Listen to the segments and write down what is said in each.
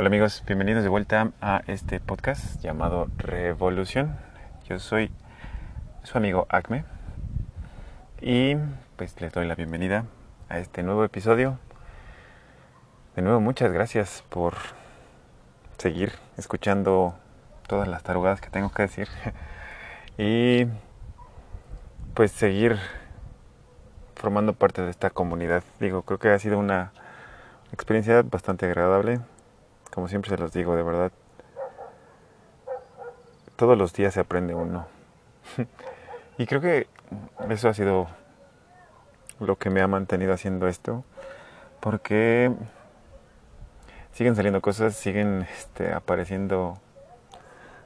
Hola amigos, bienvenidos de vuelta a este podcast llamado Revolución. Yo soy su amigo Acme y pues les doy la bienvenida a este nuevo episodio. De nuevo, muchas gracias por seguir escuchando todas las tarugadas que tengo que decir y pues seguir formando parte de esta comunidad. Digo, creo que ha sido una experiencia bastante agradable como siempre se los digo, de verdad, todos los días se aprende uno. y creo que eso ha sido lo que me ha mantenido haciendo esto, porque siguen saliendo cosas, siguen este, apareciendo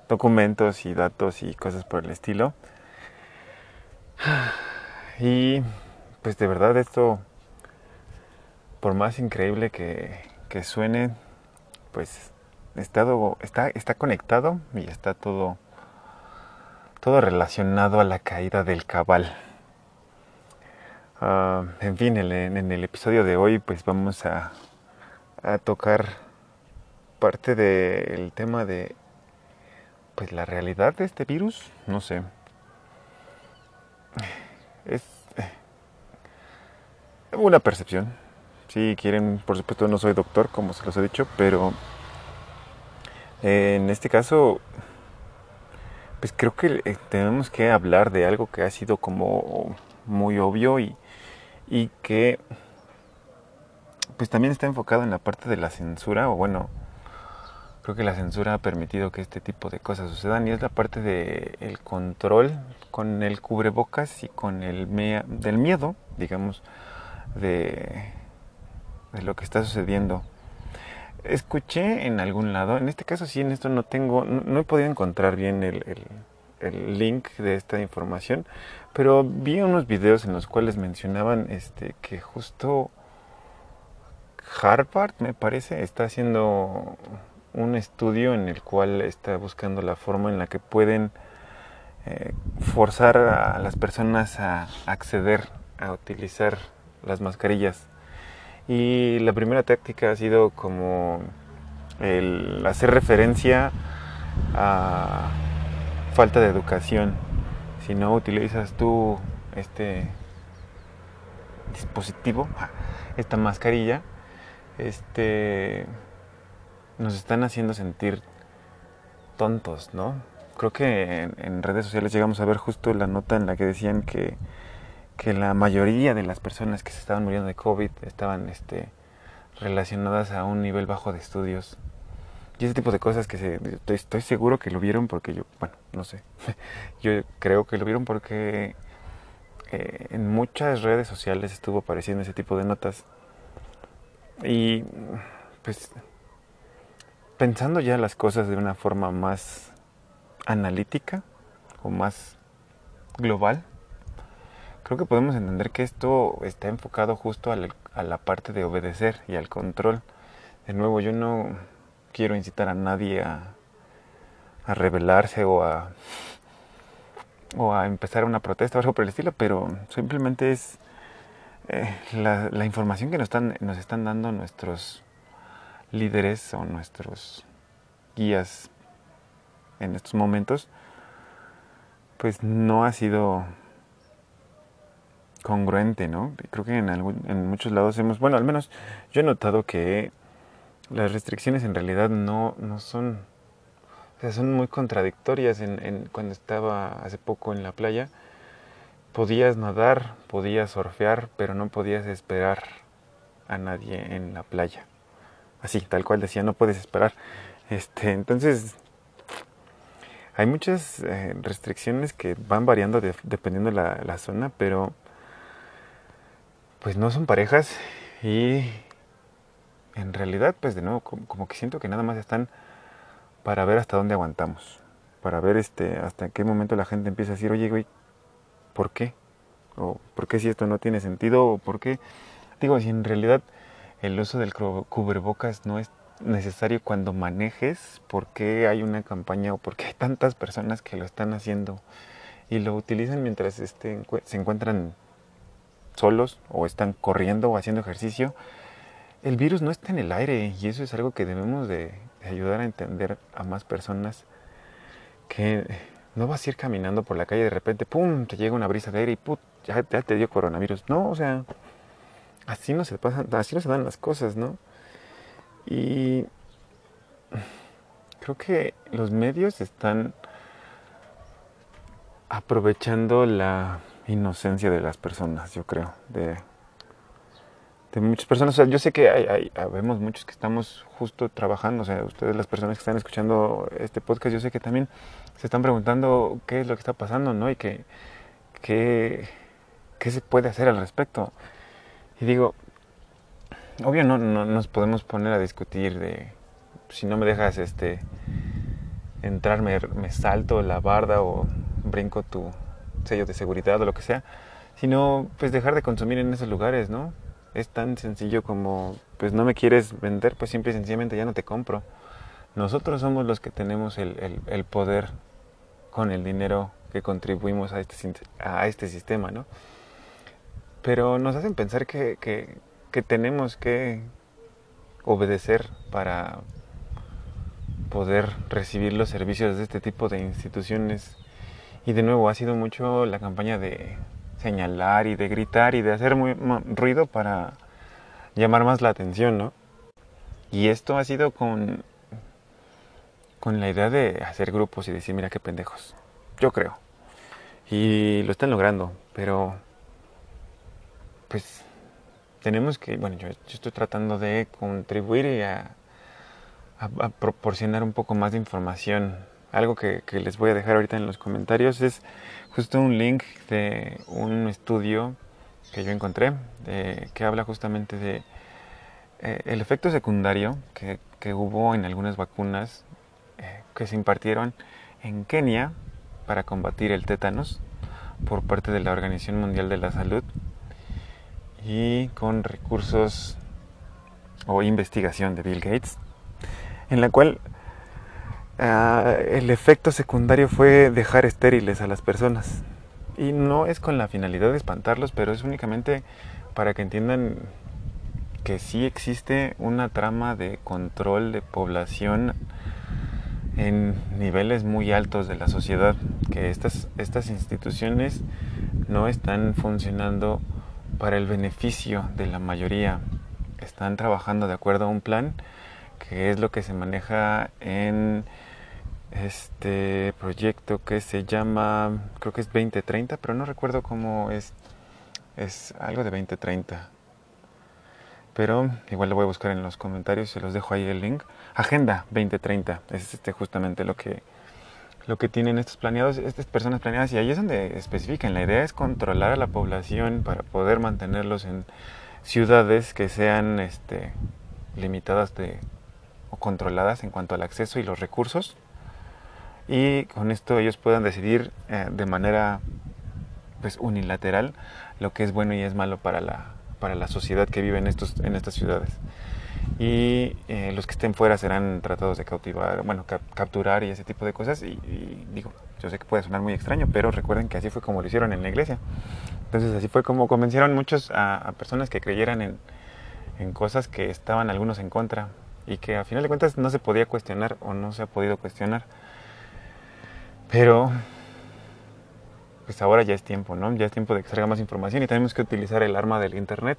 documentos y datos y cosas por el estilo. Y pues de verdad esto, por más increíble que, que suene, pues estado, está, está conectado y está todo, todo relacionado a la caída del cabal. Ah, en fin, en, el episodio de hoy pues vamos a, a tocar parte del tema de pues la realidad de este virus, no sé. Es una percepción, si quieren, por supuesto no soy doctor, como se los he dicho, pero en este caso, pues creo que eh, tenemos que hablar de algo que ha sido como muy obvio y, y que pues también está enfocado en la parte de la censura, o bueno, creo que la censura ha permitido que este tipo de cosas sucedan y es la parte del el control con el cubrebocas y con el del miedo, digamos, de de lo que está sucediendo. Escuché en algún lado, en este caso sí, en esto no tengo, no, he podido encontrar bien el, link de esta información, pero vi unos videos en los cuales mencionaban este, que justo Harvard, me parece, está haciendo un estudio en el cual está buscando la forma en la que pueden eh, forzar a las personas a acceder a utilizar las mascarillas y la primera táctica ha sido como el hacer referencia a falta de educación. Si no utilizas tú este dispositivo, esta mascarilla, este nos están haciendo sentir tontos, ¿no? Creo que en, en redes sociales llegamos a ver justo la nota en la que decían que que la mayoría de las personas que se estaban muriendo de COVID estaban este, relacionadas a un nivel bajo de estudios. Y ese tipo de cosas que estoy, seguro que lo vieron porque yo, bueno, no sé, yo creo que lo vieron porque eh, en muchas redes sociales estuvo apareciendo ese tipo de notas. Y pues pensando ya las cosas de una forma más analítica o más global, creo que podemos entender que esto está enfocado justo a la, parte de obedecer y al control. De nuevo, yo no quiero incitar a nadie a, a rebelarse o a, o a empezar una protesta o algo por el estilo, pero simplemente es eh, la, la, información que nos están, nos están dando nuestros líderes o nuestros guías en estos momentos, pues no ha sido congruente, ¿no? Creo que en, en muchos lados hemos, bueno, al menos yo he notado que las restricciones en realidad no, no son, o sea, son muy contradictorias. En, cuando estaba hace poco en la playa, podías nadar, podías surfear, pero no podías esperar a nadie en la playa. Así, tal cual decía, no puedes esperar. Este, entonces, hay muchas eh, restricciones que van variando dependiendo de la, la, zona, pero pues no son parejas y en realidad pues de nuevo como, que siento que nada más están para ver hasta dónde aguantamos, para ver este hasta qué momento la gente empieza a decir, oye, güey, ¿por qué? O ¿por qué si esto no tiene sentido? ¿O por qué? Digo, si en realidad el uso del cubrebocas no es necesario cuando manejes, ¿por qué hay una campaña o por qué hay tantas personas que lo están haciendo y lo utilizan mientras se encuentran solos o están corriendo o haciendo ejercicio el virus no está en el aire y eso es algo que debemos de, ayudar a entender a más personas que no vas a ir caminando por la calle de repente, ¡pum!, te llega una brisa de aire y ¡pum!, ya, ya te dio coronavirus. No, o sea, así no se pasan, así no se dan las cosas, ¿no? Y creo que los medios están aprovechando la inocencia de las personas, yo creo, de, de muchas personas. O sea, yo sé que hay, hay, vemos muchos que estamos justo trabajando, o sea, ustedes las personas que están escuchando este podcast, yo sé que también se están preguntando qué es lo que está pasando, ¿no? Y que, qué se puede hacer al respecto. Y digo, obvio no, no nos podemos poner a discutir de si no me dejas este entrar me, me salto la barda o brinco tu sello de seguridad o lo que sea, sino pues dejar de consumir en esos lugares, ¿no? Es tan sencillo como pues no me quieres vender, pues simple y sencillamente ya no te compro. Nosotros somos los que tenemos el, el, poder con el dinero que contribuimos a este, a este sistema, ¿no? Pero nos hacen pensar que, que, que tenemos que obedecer para poder recibir los servicios de este tipo de instituciones. Y de nuevo ha sido mucho la campaña de señalar y de gritar y de hacer muy, ruido para llamar más la atención, ¿no? Y esto ha sido con, con la idea de hacer grupos y decir, mira qué pendejos. Yo creo. Y lo están logrando, pero pues tenemos que, bueno, yo, estoy tratando de contribuir y a, proporcionar un poco más de información. Algo que, les voy a dejar ahorita en los comentarios es justo un link de un estudio que yo encontré que habla justamente de eh, el efecto secundario que, hubo en algunas vacunas eh, que se impartieron en Kenia para combatir el tétanos por parte de la Organización Mundial de la Salud y con recursos o investigación de Bill Gates, en la cual ah, el efecto secundario fue dejar estériles a las personas. Y no es con la finalidad de espantarlos, pero es únicamente para que entiendan que sí existe una trama de control de población en niveles muy altos de la sociedad, que estas, estas instituciones no están funcionando para el beneficio de la mayoría. Están trabajando de acuerdo a un plan que es lo que se maneja en este proyecto que se llama, creo que es 2030, pero no recuerdo cómo es, es algo de 2030. Pero igual lo voy a buscar en los comentarios, se los dejo ahí el link. Agenda 2030, es este justamente lo que lo que tienen estos planeados, estas personas planeadas, y ahí es donde especifican. La idea es controlar a la población para poder mantenerlos en ciudades que sean este, limitadas de, o controladas en cuanto al acceso y los recursos. Y con esto ellos puedan decidir eh, de manera pues, unilateral lo que es bueno y es malo para la, para la sociedad que vive en, estos, en estas ciudades y eh, los que estén fuera serán tratados de cautivar, bueno, capturar y ese tipo de cosas. Y, digo, yo sé que puede sonar muy extraño, pero recuerden que así fue como lo hicieron en la iglesia. Entonces así fue como convencieron muchos a, personas que creyeran en, en, cosas que estaban algunos en contra y que a final de cuentas no se podía cuestionar o no se ha podido cuestionar. Pero pues ahora ya es tiempo, ¿no? Ya es tiempo de que salga más información y tenemos que utilizar el arma del Internet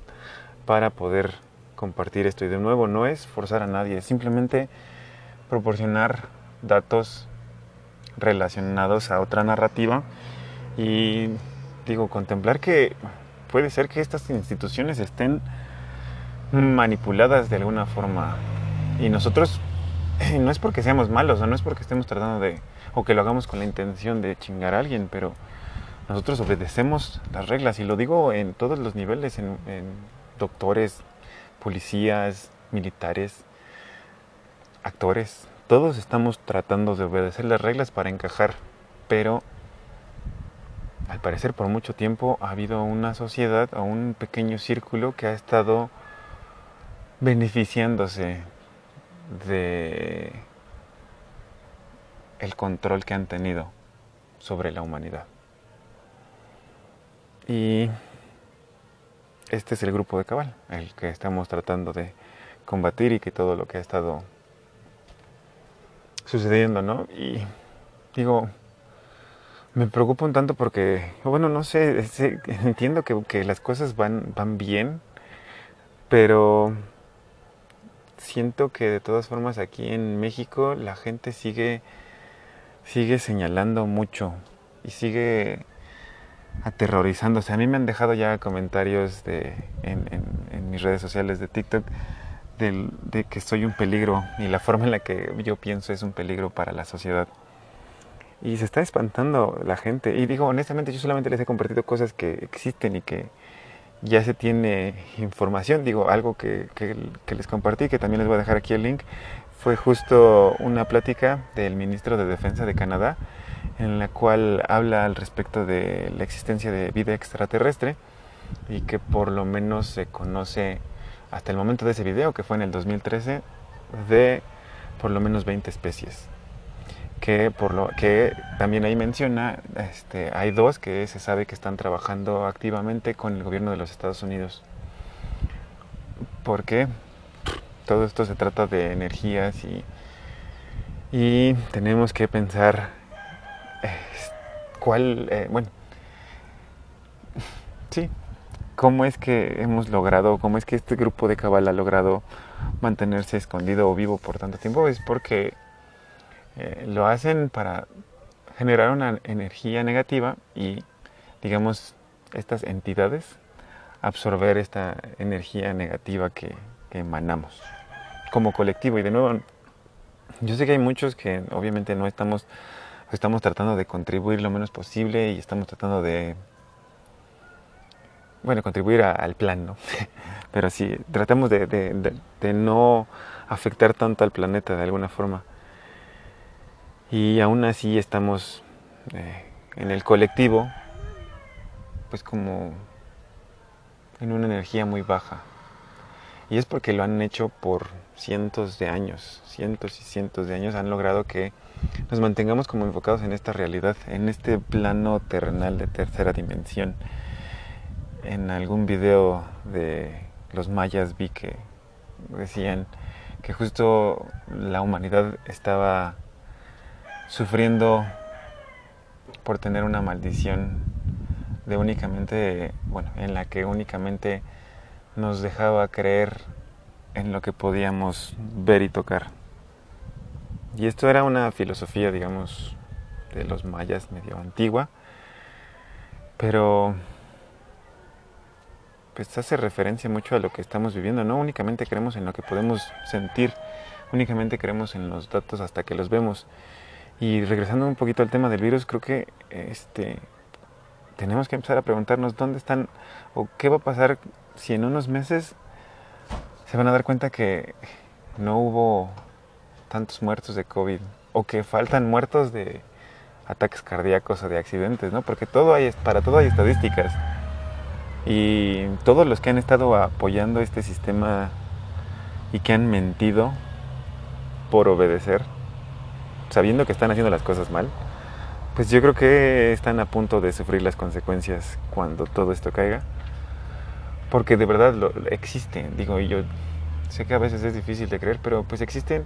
para poder compartir esto. Y de nuevo, no es forzar a nadie, es simplemente proporcionar datos relacionados a otra narrativa y digo, contemplar que puede ser que estas instituciones estén manipuladas de alguna forma y nosotros no es porque seamos malos o no es porque estemos tratando de o que lo hagamos con la intención de chingar a alguien, pero nosotros obedecemos las reglas y lo digo en todos los niveles, en, doctores, policías, militares, actores, todos estamos tratando de obedecer las reglas para encajar, pero al parecer por mucho tiempo ha habido una sociedad o un pequeño círculo que ha estado beneficiándose de el control que han tenido sobre la humanidad. Y este es el grupo de cabal, el que estamos tratando de combatir y que todo lo que ha estado sucediendo, ¿no? Y digo, me preocupa un tanto porque, bueno, no sé, entiendo que, que las cosas van, van bien, pero siento que de todas formas aquí en México la gente sigue, sigue señalando mucho y sigue aterrorizándose. A mí me han dejado ya comentarios de, en, en, mis redes sociales de TikTok de que soy un peligro y la forma en la que yo pienso es un peligro para la sociedad. Y se está espantando la gente. Y digo, honestamente, yo solamente les he compartido cosas que existen y que ya se tiene información. Digo, algo que, que, les compartí, que también les voy a dejar aquí el link, fue justo una plática del ministro de Defensa de Canadá en la cual habla al respecto de la existencia de vida extraterrestre y que por lo menos se conoce hasta el momento de ese video, que fue en el 2013, de por lo menos 20 especies. Que, por lo, que también ahí menciona, este, hay dos que se sabe que están trabajando activamente con el gobierno de los Estados Unidos. porque Todo esto se trata de energías y, y tenemos que pensar cuál, eh, bueno, sí, cómo es que hemos logrado, cómo es que este grupo de cabal ha logrado mantenerse escondido o vivo por tanto tiempo, es porque eh, lo hacen para generar una energía negativa y, digamos, estas entidades absorber esta energía negativa que, emanamos como colectivo. Y de nuevo, yo sé que hay muchos que obviamente no estamos estamos tratando de contribuir lo menos posible y estamos tratando de, bueno, contribuir al plan, ¿no? Pero sí, tratamos de, no afectar tanto al planeta de alguna forma. Y aún así estamos eh, en el colectivo, pues como en una energía muy baja. Y es porque lo han hecho por cientos de años, cientos y cientos de años han logrado que nos mantengamos como enfocados en esta realidad, en este plano terrenal de tercera dimensión. En algún video de los mayas vi que decían que justo la humanidad estaba sufriendo por tener una maldición de únicamente, bueno, en la que únicamente nos dejaba creer en lo que podíamos ver y tocar. Y esto era una filosofía, digamos, de los mayas medio antigua, pero pues hace referencia mucho a lo que estamos viviendo. No únicamente creemos en lo que podemos sentir, únicamente creemos en los datos hasta que los vemos. Y regresando un poquito al tema del virus, creo que este tenemos que empezar a preguntarnos dónde están o qué va a pasar si en unos meses se van a dar cuenta que no hubo tantos muertos de COVID o que faltan muertos de ataques cardíacos o de accidentes, ¿no? Porque todo hay, para todo hay estadísticas. Y todos los que han estado apoyando este sistema y que han mentido por obedecer, sabiendo que están haciendo las cosas mal, pues yo creo que están a punto de sufrir las consecuencias cuando todo esto caiga. Porque de verdad lo, existen, digo, yo sé que a veces es difícil de creer, pero pues existen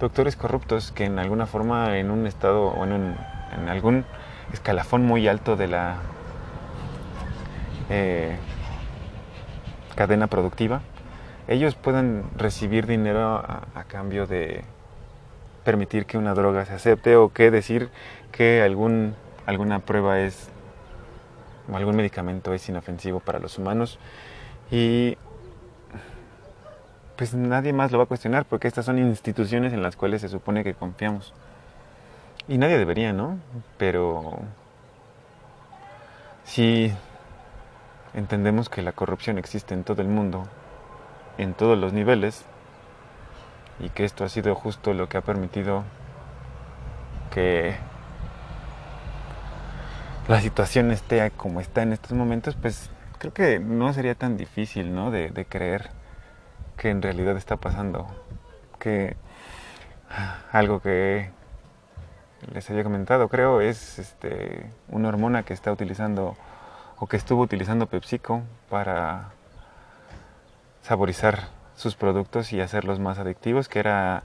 doctores corruptos que en alguna forma en un estado o en, algún escalafón muy alto de la eh, cadena productiva, ellos pueden recibir dinero a, cambio de permitir que una droga se acepte o que decir que algún, alguna prueba es o algún medicamento es inofensivo para los humanos y pues nadie más lo va a cuestionar porque estas son instituciones en las cuales se supone que confiamos. Y nadie debería, ¿no? Pero si entendemos que la corrupción existe en todo el mundo, en todos los niveles, y que esto ha sido justo lo que ha permitido que la situación esté como está en estos momentos, pues creo que no sería tan difícil, ¿no? De, de creer que en realidad está pasando. Que algo que les había comentado, creo, es este, una hormona que está utilizando o que estuvo utilizando PepsiCo para saborizar sus productos y hacerlos más adictivos, que era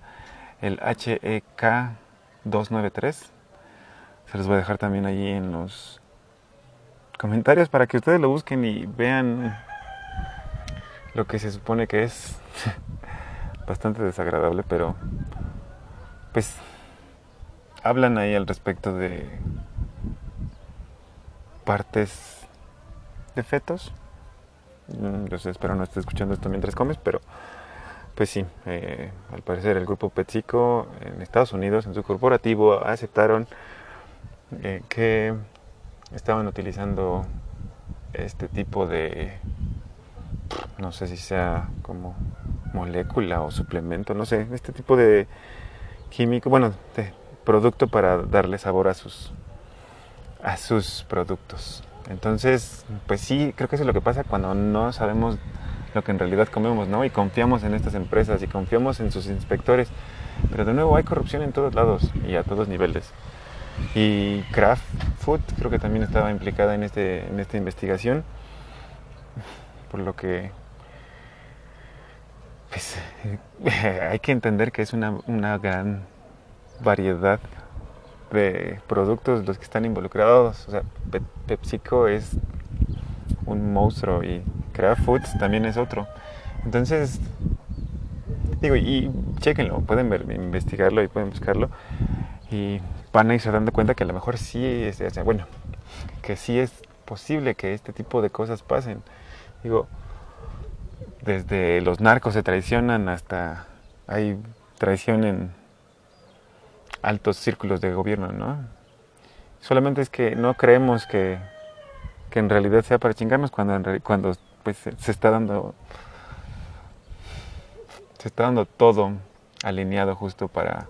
el HEK 293. Se los voy a dejar también allí en los comentarios para que ustedes lo busquen y vean lo que se supone que es bastante desagradable, pero pues hablan ahí al respecto de partes de fetos. Yo espero no esté escuchando esto mientras comes, pero pues sí, eh, al parecer el grupo PepsiCo en Estados Unidos, en su corporativo, aceptaron eh, que estaban utilizando este tipo de, no sé si sea como molécula o suplemento, no sé, este tipo de químico, bueno, de producto para darle sabor a sus a sus productos. Entonces, pues sí, creo que eso es lo que pasa cuando no sabemos lo que en realidad comemos, ¿no? Y confiamos en estas empresas y confiamos en sus inspectores. Pero de nuevo hay corrupción en todos lados y a todos niveles. Y Kraft Food creo que también estaba implicada en, este, en esta investigación, por lo que pues, hay que entender que es una, una gran variedad de productos los que están involucrados. O sea, PepsiCo es un monstruo y Kraft Foods también es otro. Entonces, digo, y chequenlo, pueden ver, investigarlo y pueden buscarlo y van a irse dando cuenta que a lo mejor sí es, bueno, que sí es posible que este tipo de cosas pasen. Digo, desde los narcos se traicionan hasta hay traición en altos círculos de gobierno, ¿no? Solamente es que no creemos que, que en realidad sea para chingarnos cuando, cuando pues, se está dando se está dando todo alineado justo para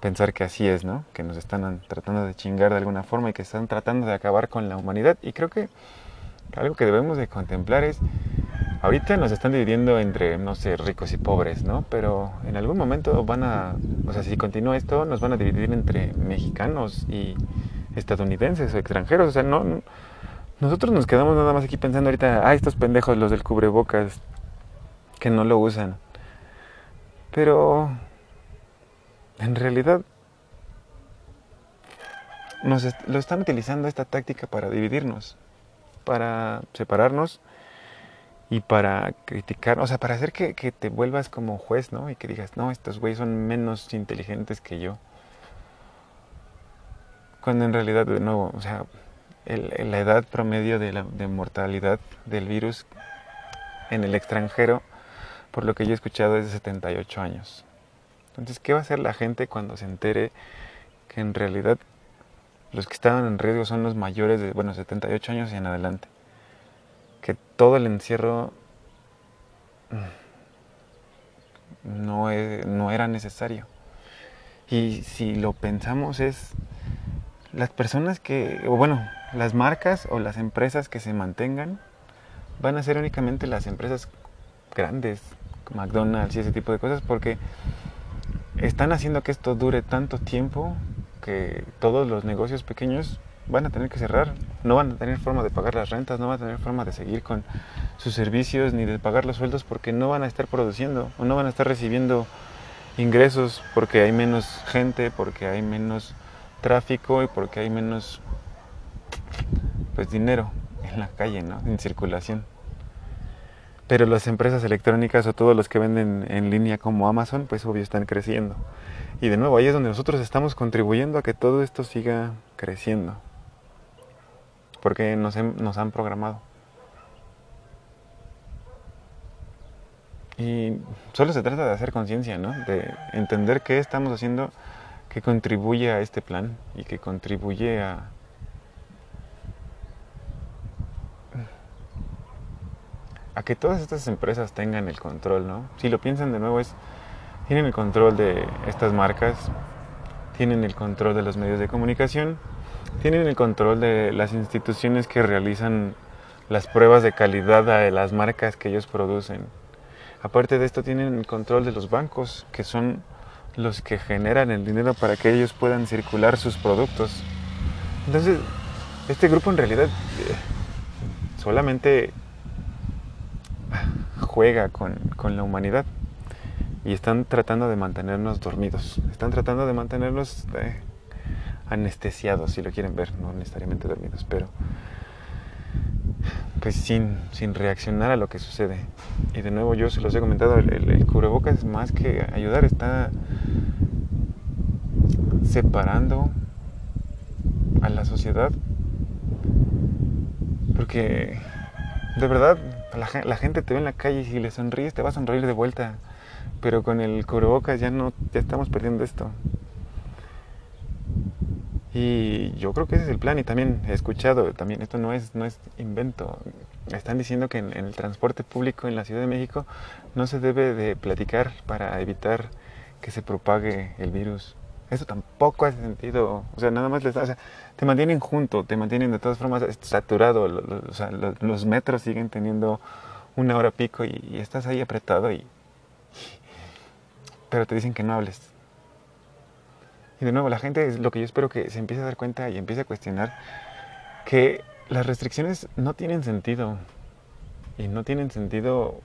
pensar que así es, ¿no? Que nos están tratando de chingar de alguna forma y que están tratando de acabar con la humanidad. Y creo que algo que debemos de contemplar es Ahorita nos están dividiendo entre, no sé, ricos y pobres, ¿no? Pero en algún momento van a, o sea, si continúa esto, nos van a dividir entre mexicanos y estadounidenses o extranjeros. O sea, no, nosotros nos quedamos nada más aquí pensando ahorita, ah, estos pendejos, los del cubrebocas, que no lo usan. Pero, en realidad, nos lo están utilizando esta táctica para dividirnos, para separarnos y para criticar, o sea, para hacer que, te vuelvas como juez, ¿no? Y que digas, no, estos güeyes son menos inteligentes que yo. Cuando en realidad, de nuevo, o sea, la edad promedio de, la, de mortalidad del virus en el extranjero, por lo que yo he escuchado, es de 78 años. Entonces, ¿qué va a hacer la gente cuando se entere que en realidad los que estaban en riesgo son los mayores de, bueno, 78 años y en adelante? Que todo el encierro no, no era necesario. Y si lo pensamos es las personas que, o bueno, las marcas o las empresas que se mantengan van a ser únicamente las empresas grandes, McDonald's y ese tipo de cosas, porque están haciendo que esto dure tanto tiempo que todos los negocios pequeños van a tener que cerrar, no van a tener forma de pagar las rentas, no van a tener forma de seguir con sus servicios ni de pagar los sueldos porque no van a estar produciendo o no van a estar recibiendo ingresos porque hay menos gente, porque hay menos tráfico y porque hay menos pues dinero en la calle, ¿no? En circulación. Pero las empresas electrónicas o todos los que venden en línea como Amazon, pues obvio están creciendo. Y de nuevo, ahí es donde nosotros estamos contribuyendo a que todo esto siga creciendo porque nos, nos han programado. Y solo se trata de hacer conciencia, ¿no? De entender qué estamos haciendo que contribuye a este plan y que contribuye a... a que todas estas empresas tengan el control, ¿no? Si lo piensan de nuevo es, tienen el control de estas marcas, tienen el control de los medios de comunicación, tienen el control de las instituciones que realizan las pruebas de calidad de las marcas que ellos producen. Aparte de esto, tienen el control de los bancos, que son los que generan el dinero para que ellos puedan circular sus productos. Entonces, este grupo en realidad eh, solamente juega con, con la humanidad y están tratando de mantenernos dormidos, están tratando de mantenernos eh, anestesiados, si lo quieren ver, no necesariamente dormidos, pero pues sin, sin reaccionar a lo que sucede. Y de nuevo yo se los he comentado, el, el, el cubrebocas más que ayudar está separando a la sociedad porque de verdad la, la, gente te ve en la calle y si le sonríes te va a sonreír de vuelta pero con el cubrebocas ya no ya estamos perdiendo esto y yo creo que ese es el plan y también he escuchado también esto no es no es invento están diciendo que en, el transporte público en la Ciudad de México no se debe de platicar para evitar que se propague el virus eso tampoco hace sentido. O sea, nada más les, o sea, te mantienen junto, te mantienen de todas formas saturado. O sea, lo, los metros siguen teniendo una hora pico y, y, estás ahí apretado y pero te dicen que no hables. Y de nuevo, la gente es lo que yo espero que se empiece a dar cuenta y empiece a cuestionar que las restricciones no tienen sentido. Y no tienen sentido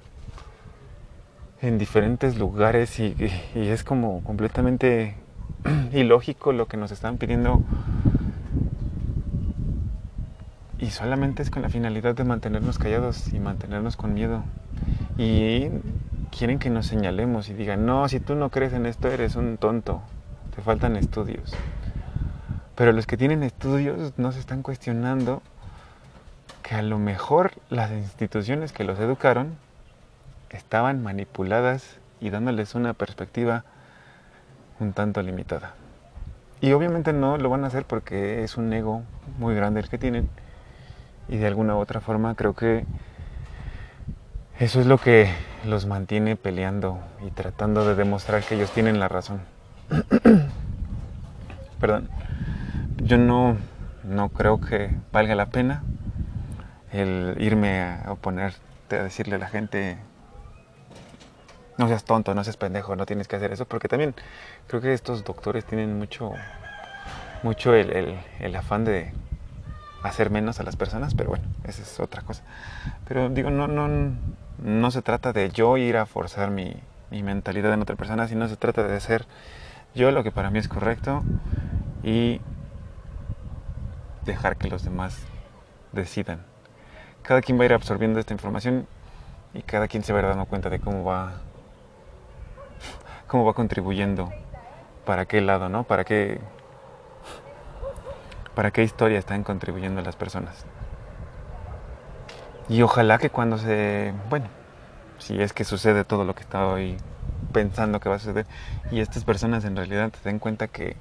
en diferentes lugares y, y, es como completamente ilógico lo que nos están pidiendo y solamente es con la finalidad de mantenernos callados y mantenernos con miedo. Y quieren que nos señalemos y digan, no, si tú no crees en esto eres un tonto, te faltan estudios. Pero los que tienen estudios no se están cuestionando que a lo mejor las instituciones que los educaron estaban manipuladas y dándoles una perspectiva un tanto limitada. Y obviamente no lo van a hacer porque es un ego muy grande el que tienen. Y de alguna u otra forma creo que eso es lo que los mantiene peleando y tratando de demostrar que ellos tienen la razón. Perdón. Yo no, no creo que valga la pena el irme a oponerte a decirle a la gente no seas tonto, no seas pendejo, no tienes que hacer eso, porque también creo que estos doctores tienen mucho, mucho el, el, afán de hacer menos a las personas, pero bueno, esa es otra cosa. Pero digo, no, no, no se trata de yo ir a forzar mi, mi mentalidad en otra persona, sino se trata de hacer yo lo que para mí es correcto y dejar que los demás decidan. Cada quien va a ir absorbiendo esta información y cada quien se va a ir dando cuenta de cómo va cómo va contribuyendo, para qué lado, ¿no? Para qué, para qué historia están contribuyendo las personas. Y ojalá que cuando se, bueno, si es que sucede todo lo que estaba hoy pensando que va a suceder, y estas personas en realidad se den cuenta que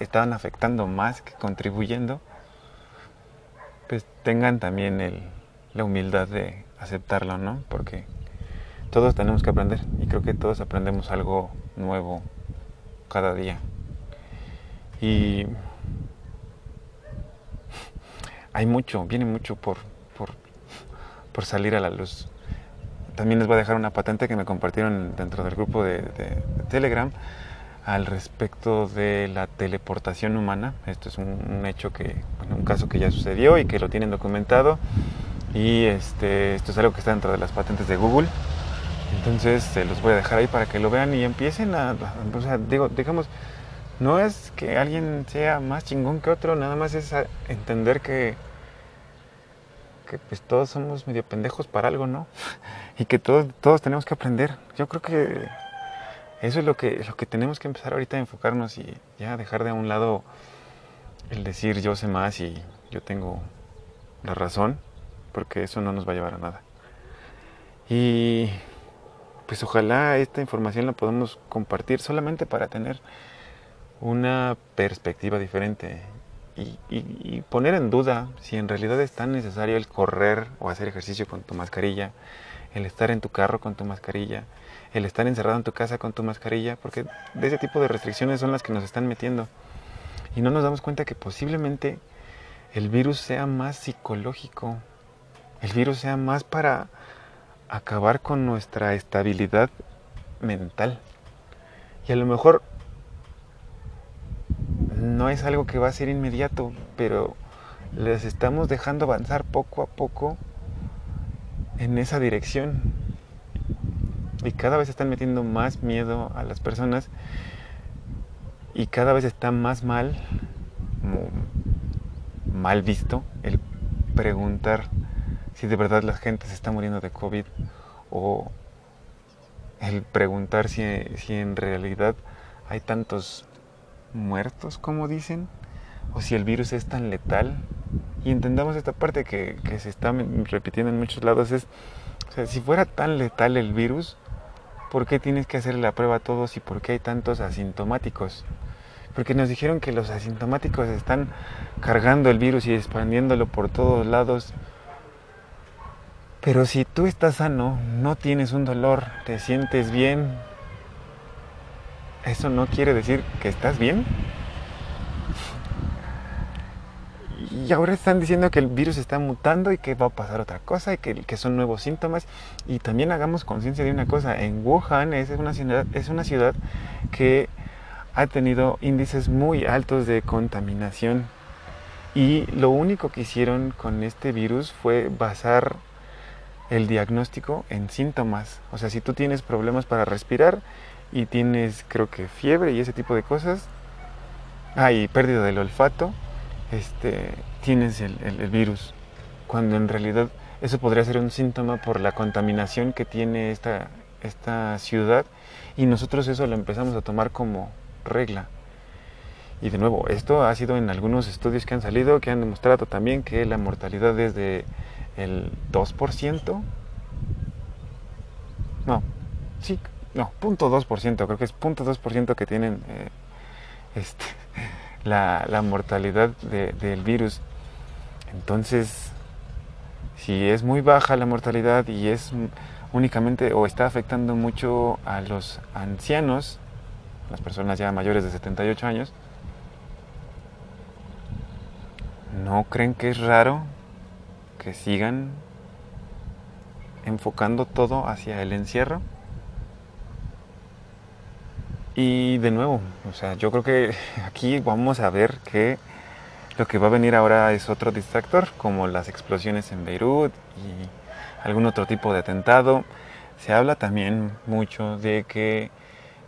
estaban afectando más que contribuyendo, pues tengan también el, la humildad de aceptarlo, ¿no? Porque todos tenemos que aprender y creo que todos aprendemos algo nuevo cada día. Y hay mucho, viene mucho por, por, por, salir a la luz. También les voy a dejar una patente que me compartieron dentro del grupo de, Telegram al respecto de la teleportación humana. Esto es un, hecho que, un caso que ya sucedió y que lo tienen documentado. Y este, esto es algo que está dentro de las patentes de Google. Entonces los voy a dejar ahí para que lo vean y empiecen a, o sea, digo, digamos, no es que alguien sea más chingón que otro, nada más es entender que, que pues todos somos medio pendejos para algo, ¿no? Y que todos, todos tenemos que aprender. Yo creo que eso es lo que, lo que tenemos que empezar ahorita a enfocarnos y ya dejar de un lado el decir yo sé más y yo tengo la razón, porque eso no nos va a llevar a nada. Y pues ojalá esta información la podamos compartir solamente para tener una perspectiva diferente y, y, poner en duda si en realidad es tan necesario el correr o hacer ejercicio con tu mascarilla, el estar en tu carro con tu mascarilla, el estar encerrado en tu casa con tu mascarilla, porque de ese tipo de restricciones son las que nos están metiendo. Y no nos damos cuenta que posiblemente el virus sea más psicológico, el virus sea más para acabar con nuestra estabilidad mental. Y a lo mejor no es algo que va a ser inmediato, pero les estamos dejando avanzar poco a poco en esa dirección. y cada vez están metiendo más miedo a las personas y cada vez está más mal, mal visto el preguntar si de verdad la gente se está muriendo de COVID o el preguntar si, si en realidad hay tantos muertos como dicen o si el virus es tan letal. Y entendamos esta parte que, se está repitiendo en muchos lados, es, o sea, si fuera tan letal el virus, ¿por qué tienes que hacer la prueba a todos y por qué hay tantos asintomáticos? Porque nos dijeron que los asintomáticos están cargando el virus y expandiéndolo por todos lados. Pero si tú estás sano, no tienes un dolor, te sientes bien, eso no quiere decir que estás bien. Y ahora están diciendo que el virus está mutando y que va a pasar otra cosa y que, son nuevos síntomas. Y también hagamos conciencia de una cosa. En Wuhan es una, ciudad, es una ciudad que ha tenido índices muy altos de contaminación. Y lo único que hicieron con este virus fue basar el diagnóstico en síntomas. O sea, si tú tienes problemas para respirar y tienes, creo que, fiebre y ese tipo de cosas, ah, y pérdida del olfato, este, tienes el, virus, cuando en realidad eso podría ser un síntoma por la contaminación que tiene esta, esta ciudad y nosotros eso lo empezamos a tomar como regla. Y de nuevo, esto ha sido en algunos estudios que han salido que han demostrado también que la mortalidad es de el 2%. No, sí, no, 0.2%, creo que es 0.2% que tienen eh, este, la, mortalidad del virus. Entonces, si es muy baja la mortalidad y es únicamente o está afectando mucho a los ancianos, las personas ya mayores de 78 años, ¿no creen que es raro que sigan enfocando todo hacia el encierro? Y de nuevo, o sea, yo creo que aquí vamos a ver que lo que va a venir ahora es otro distractor, como las explosiones en Beirut y algún otro tipo de atentado. Se habla también mucho de que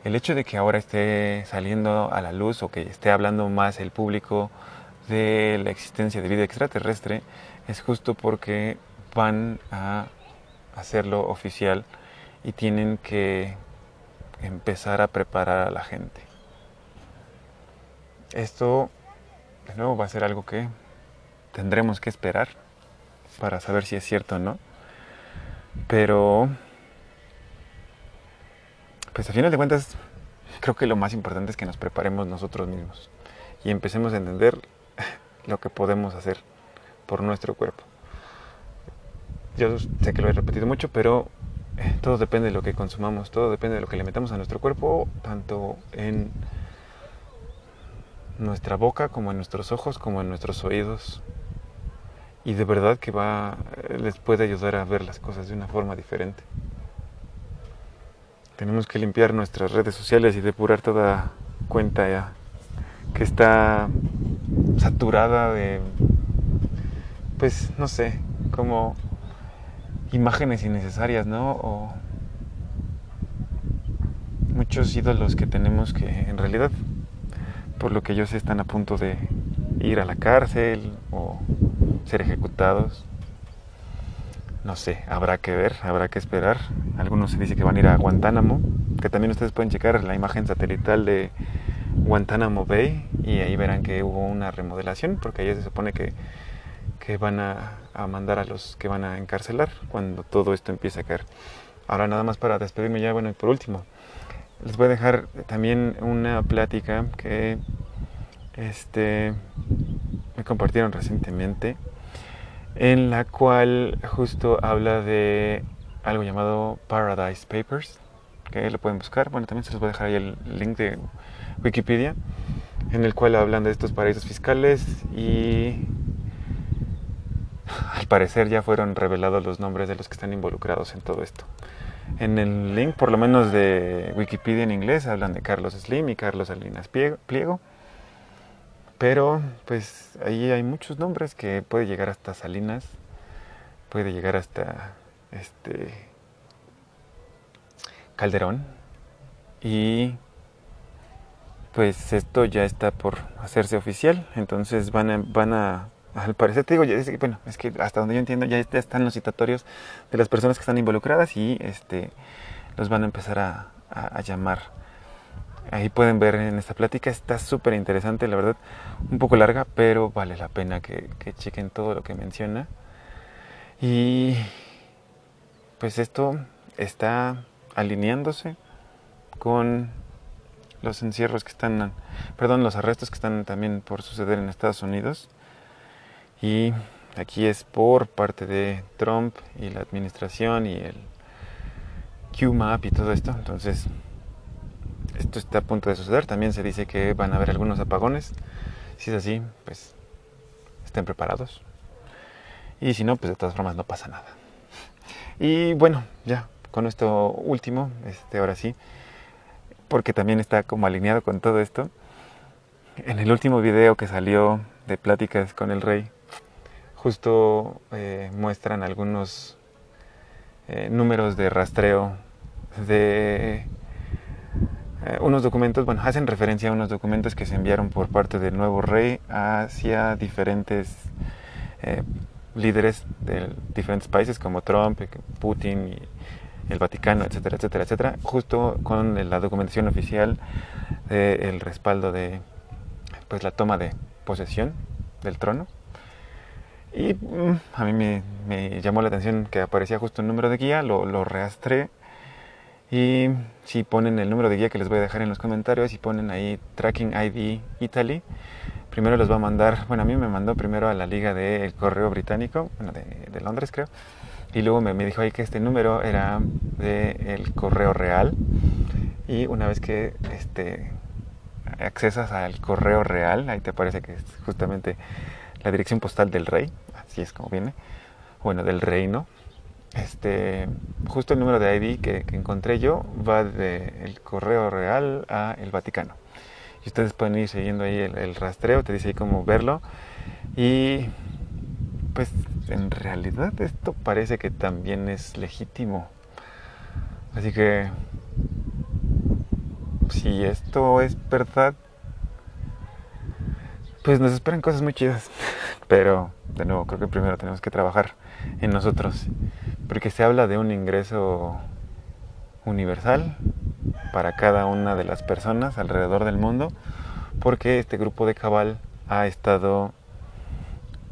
el hecho de que ahora esté saliendo a la luz o que esté hablando más el público de la existencia de vida extraterrestre es justo porque van a hacerlo oficial y tienen que empezar a preparar a la gente. Esto, de nuevo, va a ser algo que tendremos que esperar para saber si es cierto o no. Pero, pues a final de cuentas, creo que lo más importante es que nos preparemos nosotros mismos y empecemos a entender lo que podemos hacer por nuestro cuerpo. Yo sé que lo he repetido mucho, pero todo depende de lo que consumamos, todo depende de lo que le metamos a nuestro cuerpo, tanto en nuestra boca como en nuestros ojos, como en nuestros oídos. Y de verdad que va, les puede ayudar a ver las cosas de una forma diferente. Tenemos que limpiar nuestras redes sociales y depurar toda cuenta ya que está saturada de, pues no sé, como imágenes innecesarias, ¿no? O muchos ídolos que tenemos que en realidad, por lo que yo sé, están a punto de ir a la cárcel o ser ejecutados. No sé, habrá que ver, habrá que esperar. Algunos se dice que van a ir a Guantánamo, que también ustedes pueden checar la imagen satelital de Guantánamo Bay y ahí verán que hubo una remodelación, porque ahí se supone que que van a, mandar a los que van a encarcelar cuando todo esto empiece a caer. Ahora nada más para despedirme ya, bueno, y por último, les voy a dejar también una plática que este, me compartieron recientemente, en la cual justo habla de algo llamado Paradise Papers, que lo pueden buscar. Bueno, también se les voy a dejar ahí el link de Wikipedia, en el cual hablan de estos paraísos fiscales y al parecer ya fueron revelados los nombres de los que están involucrados en todo esto. En el link, por lo menos de Wikipedia en inglés, hablan de Carlos Slim y Carlos Salinas Pliego. Pero, pues ahí hay muchos nombres que puede llegar hasta Salinas, puede llegar hasta este Calderón y pues esto ya está por hacerse oficial, entonces van a, van a al parecer te digo, es bueno, es que hasta donde yo entiendo ya están los citatorios de las personas que están involucradas y este los van a empezar a, a, llamar. Ahí pueden ver en esta plática, está súper interesante, la verdad, un poco larga, pero vale la pena que, que chequen todo lo que menciona. Y pues esto está alineándose con los encierros que están, perdón, los arrestos que están también por suceder en Estados Unidos. Y aquí es por parte de Trump y la administración y el QMAP y todo esto. Entonces, esto está a punto de suceder. También se dice que van a haber algunos apagones. Si es así, pues estén preparados. Y si no, pues de todas formas no pasa nada. Y bueno, ya con esto último, este, ahora sí, porque también está como alineado con todo esto. En el último video que salió de pláticas con el rey, justo eh, muestran algunos eh, números de rastreo de eh, unos documentos, bueno, hacen referencia a unos documentos que se enviaron por parte del nuevo rey hacia diferentes líderes de diferentes países como Trump, Putin el Vaticano, etcétera, etcétera, etcétera, justo con la documentación oficial del respaldo de pues la toma de posesión del trono. Y mm, a mí me, llamó la atención que aparecía justo un número de guía, lo, lo reastré y si ponen el número de guía que les voy a dejar en los comentarios y ponen ahí Tracking ID Italy, primero los va a mandar, bueno, a mí me mandó primero a la liga del correo británico, bueno, de, Londres creo, y luego me, dijo ahí que este número era del correo real. Y una vez que este, accesas al correo real, ahí te parece que es justamente la dirección postal del rey, así es como viene, bueno, del reino, este, justo el número de ID que, encontré yo va del correo real a el Vaticano. Y ustedes pueden ir siguiendo ahí el, rastreo, te dice ahí cómo verlo. Y pues en realidad esto parece que también es legítimo. Así que si esto es verdad, pues nos esperan cosas muy chidas. Pero de nuevo, creo que primero tenemos que trabajar en nosotros porque se habla de un ingreso universal para cada una de las personas alrededor del mundo, porque este grupo de cabal ha estado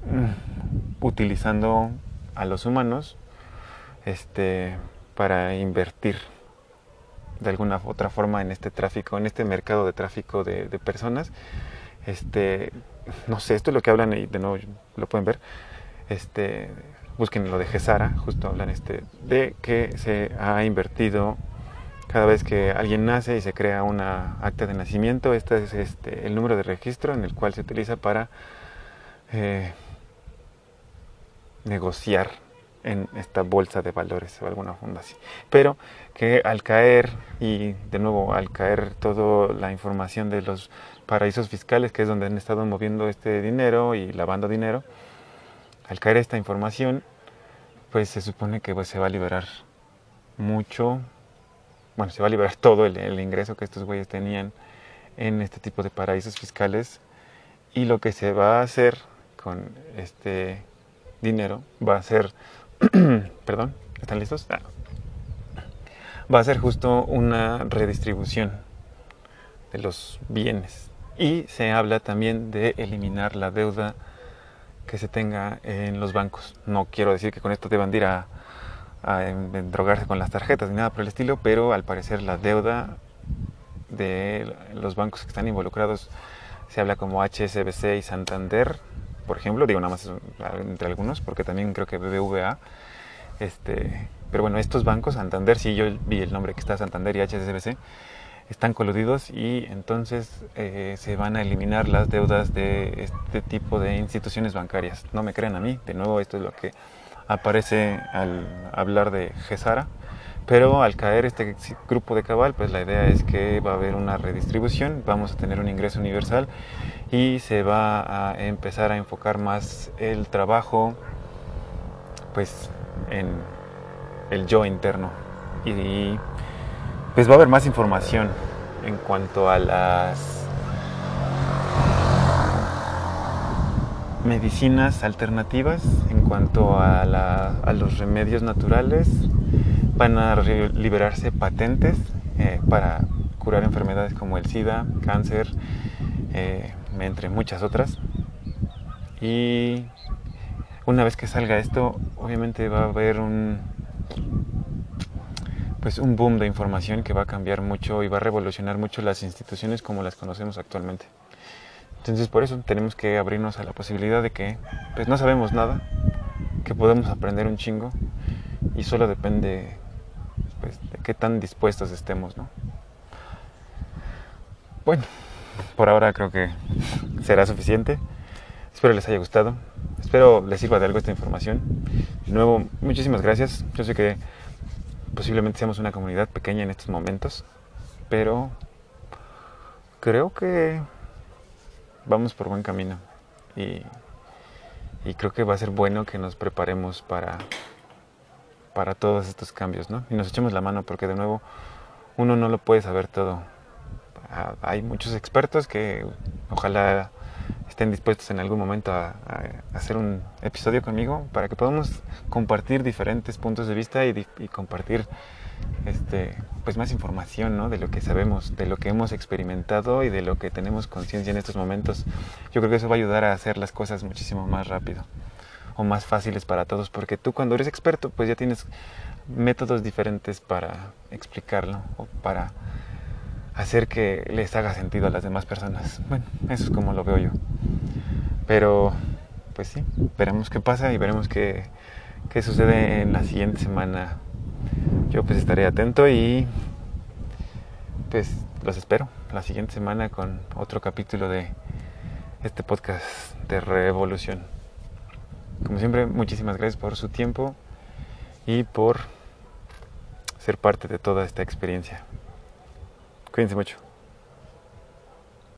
mm, utilizando a los humanos este, para invertir de alguna otra forma en este tráfico, en este mercado de tráfico de, de personas. Este, no sé, esto es lo que hablan y de nuevo lo pueden ver. Este, busquen lo de Gesara, justo hablan este, de que se ha invertido cada vez que alguien nace y se crea una acta de nacimiento, este es este, el número de registro en el cual se utiliza para eh, negociar en esta bolsa de valores o alguna fundación. Pero que al caer, y de nuevo al caer toda la información de los paraísos fiscales, que es donde han estado moviendo este dinero y lavando dinero, al caer esta información, pues se supone que pues, se va a liberar mucho, bueno, se va a liberar todo el, ingreso que estos güeyes tenían en este tipo de paraísos fiscales y lo que se va a hacer con este dinero va a ser, perdón, ¿están listos? Ah. Va a ser justo una redistribución de los bienes y se habla también de eliminar la deuda que se tenga en los bancos. No quiero decir que con esto deban ir a, a, drogarse con las tarjetas ni nada por el estilo, pero al parecer la deuda de los bancos que están involucrados se habla como HSBC y Santander, por ejemplo, digo nada más entre algunos, porque también creo que BBVA, este, pero bueno, estos bancos, Santander, sí, yo vi el nombre que está Santander y HSBC, están coludidos y entonces eh, se van a eliminar las deudas de este tipo de instituciones bancarias. No me crean a mí, de nuevo esto es lo que aparece al hablar de Gesara, pero al caer este grupo de cabal, pues la idea es que va a haber una redistribución, vamos a tener un ingreso universal y se va a empezar a enfocar más el trabajo pues en el yo interno y pues va a haber más información en cuanto a las medicinas alternativas, en cuanto a, los remedios naturales. Van a liberarse patentes eh, para curar enfermedades como el SIDA, cáncer, eh, entre muchas otras. Y una vez que salga esto, obviamente va a haber un, pues un boom de información que va a cambiar mucho y va a revolucionar mucho las instituciones como las conocemos actualmente. Entonces por eso tenemos que abrirnos a la posibilidad de que pues no sabemos nada, que podemos aprender un chingo y solo depende pues, de qué tan dispuestos estemos, ¿no? Bueno, por ahora creo que será suficiente. Espero les haya gustado. Espero les sirva de algo esta información. De nuevo, muchísimas gracias. Yo sé que posiblemente seamos una comunidad pequeña en estos momentos, pero creo que vamos por buen camino y, creo que va a ser bueno que nos preparemos para, para todos estos cambios, ¿no? Y nos echemos la mano porque de nuevo uno no lo puede saber todo. Ah, hay muchos expertos que ojalá estén dispuestos en algún momento a, hacer un episodio conmigo para que podamos compartir diferentes puntos de vista y, compartir este, pues más información ¿no? de lo que sabemos, de lo que hemos experimentado y de lo que tenemos conciencia en estos momentos. Yo creo que eso va a ayudar a hacer las cosas muchísimo más rápido o más fáciles para todos, porque tú cuando eres experto pues ya tienes métodos diferentes para explicarlo o para hacer que les haga sentido a las demás personas. Bueno, eso es como lo veo yo. Pero, pues sí, veremos qué pasa y veremos qué, qué sucede en la siguiente semana. Yo pues estaré atento y pues los espero la siguiente semana con otro capítulo de este podcast de Revolución. Como siempre, muchísimas gracias por su tiempo y por ser parte de toda esta experiencia. Cuídense mucho.